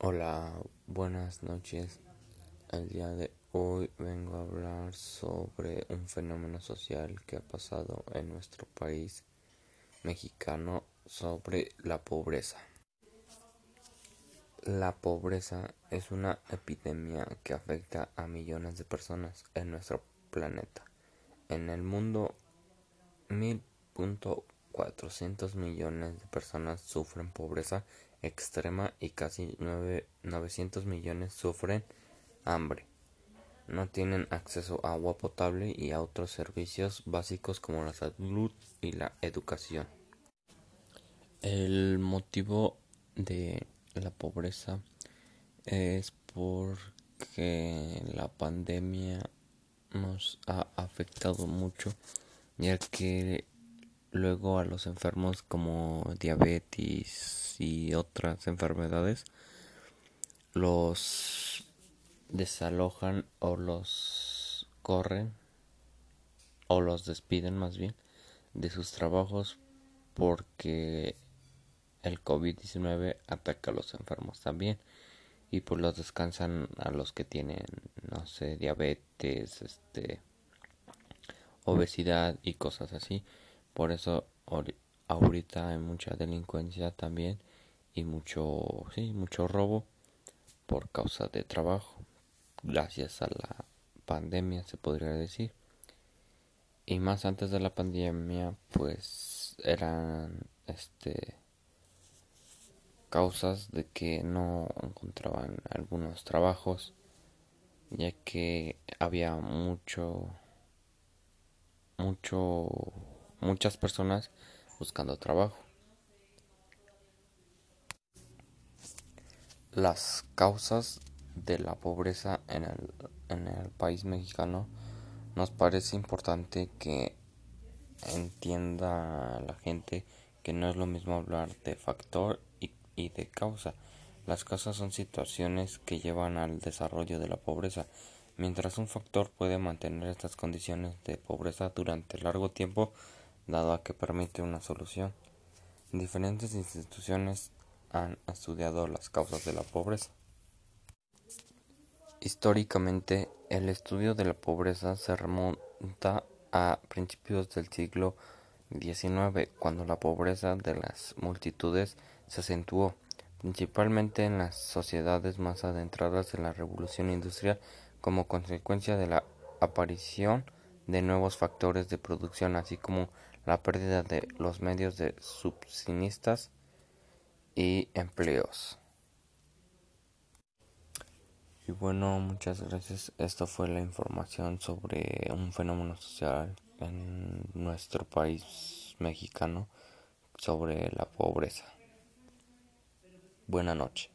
Hola, buenas noches. El día de hoy vengo a hablar sobre un fenómeno social que ha pasado en nuestro país mexicano sobre la pobreza. La pobreza es una epidemia que afecta a millones de personas en nuestro planeta. En el mundo, cuatrocientos millones de personas sufren pobreza extrema y casi 900 millones sufren hambre. No tienen acceso a agua potable y a otros servicios básicos como la salud y la educación. El motivo de la pobreza es porque la pandemia nos ha afectado mucho ya que luego a los enfermos como diabetes y otras enfermedades los desalojan o los corren o los despiden más bien de sus trabajos porque el COVID-19 ataca a los enfermos también y pues los descansan a los que tienen no sé diabetes este obesidad y cosas así por eso ahorita hay mucha delincuencia también y mucho, sí, mucho robo por causa de trabajo. Gracias a la pandemia se podría decir. Y más antes de la pandemia, pues eran este causas de que no encontraban algunos trabajos ya que había mucho mucho muchas personas buscando trabajo. Las causas de la pobreza en el, en el país mexicano nos parece importante que entienda la gente que no es lo mismo hablar de factor y, y de causa. Las causas son situaciones que llevan al desarrollo de la pobreza, mientras un factor puede mantener estas condiciones de pobreza durante largo tiempo dado a que permite una solución. Diferentes instituciones han estudiado las causas de la pobreza. Históricamente, el estudio de la pobreza se remonta a principios del siglo XIX, cuando la pobreza de las multitudes se acentuó, principalmente en las sociedades más adentradas en la revolución industrial como consecuencia de la aparición de nuevos factores de producción, así como la pérdida de los medios de subsinistas y empleos. Y bueno, muchas gracias. Esto fue la información sobre un fenómeno social en nuestro país mexicano sobre la pobreza. Buena noche.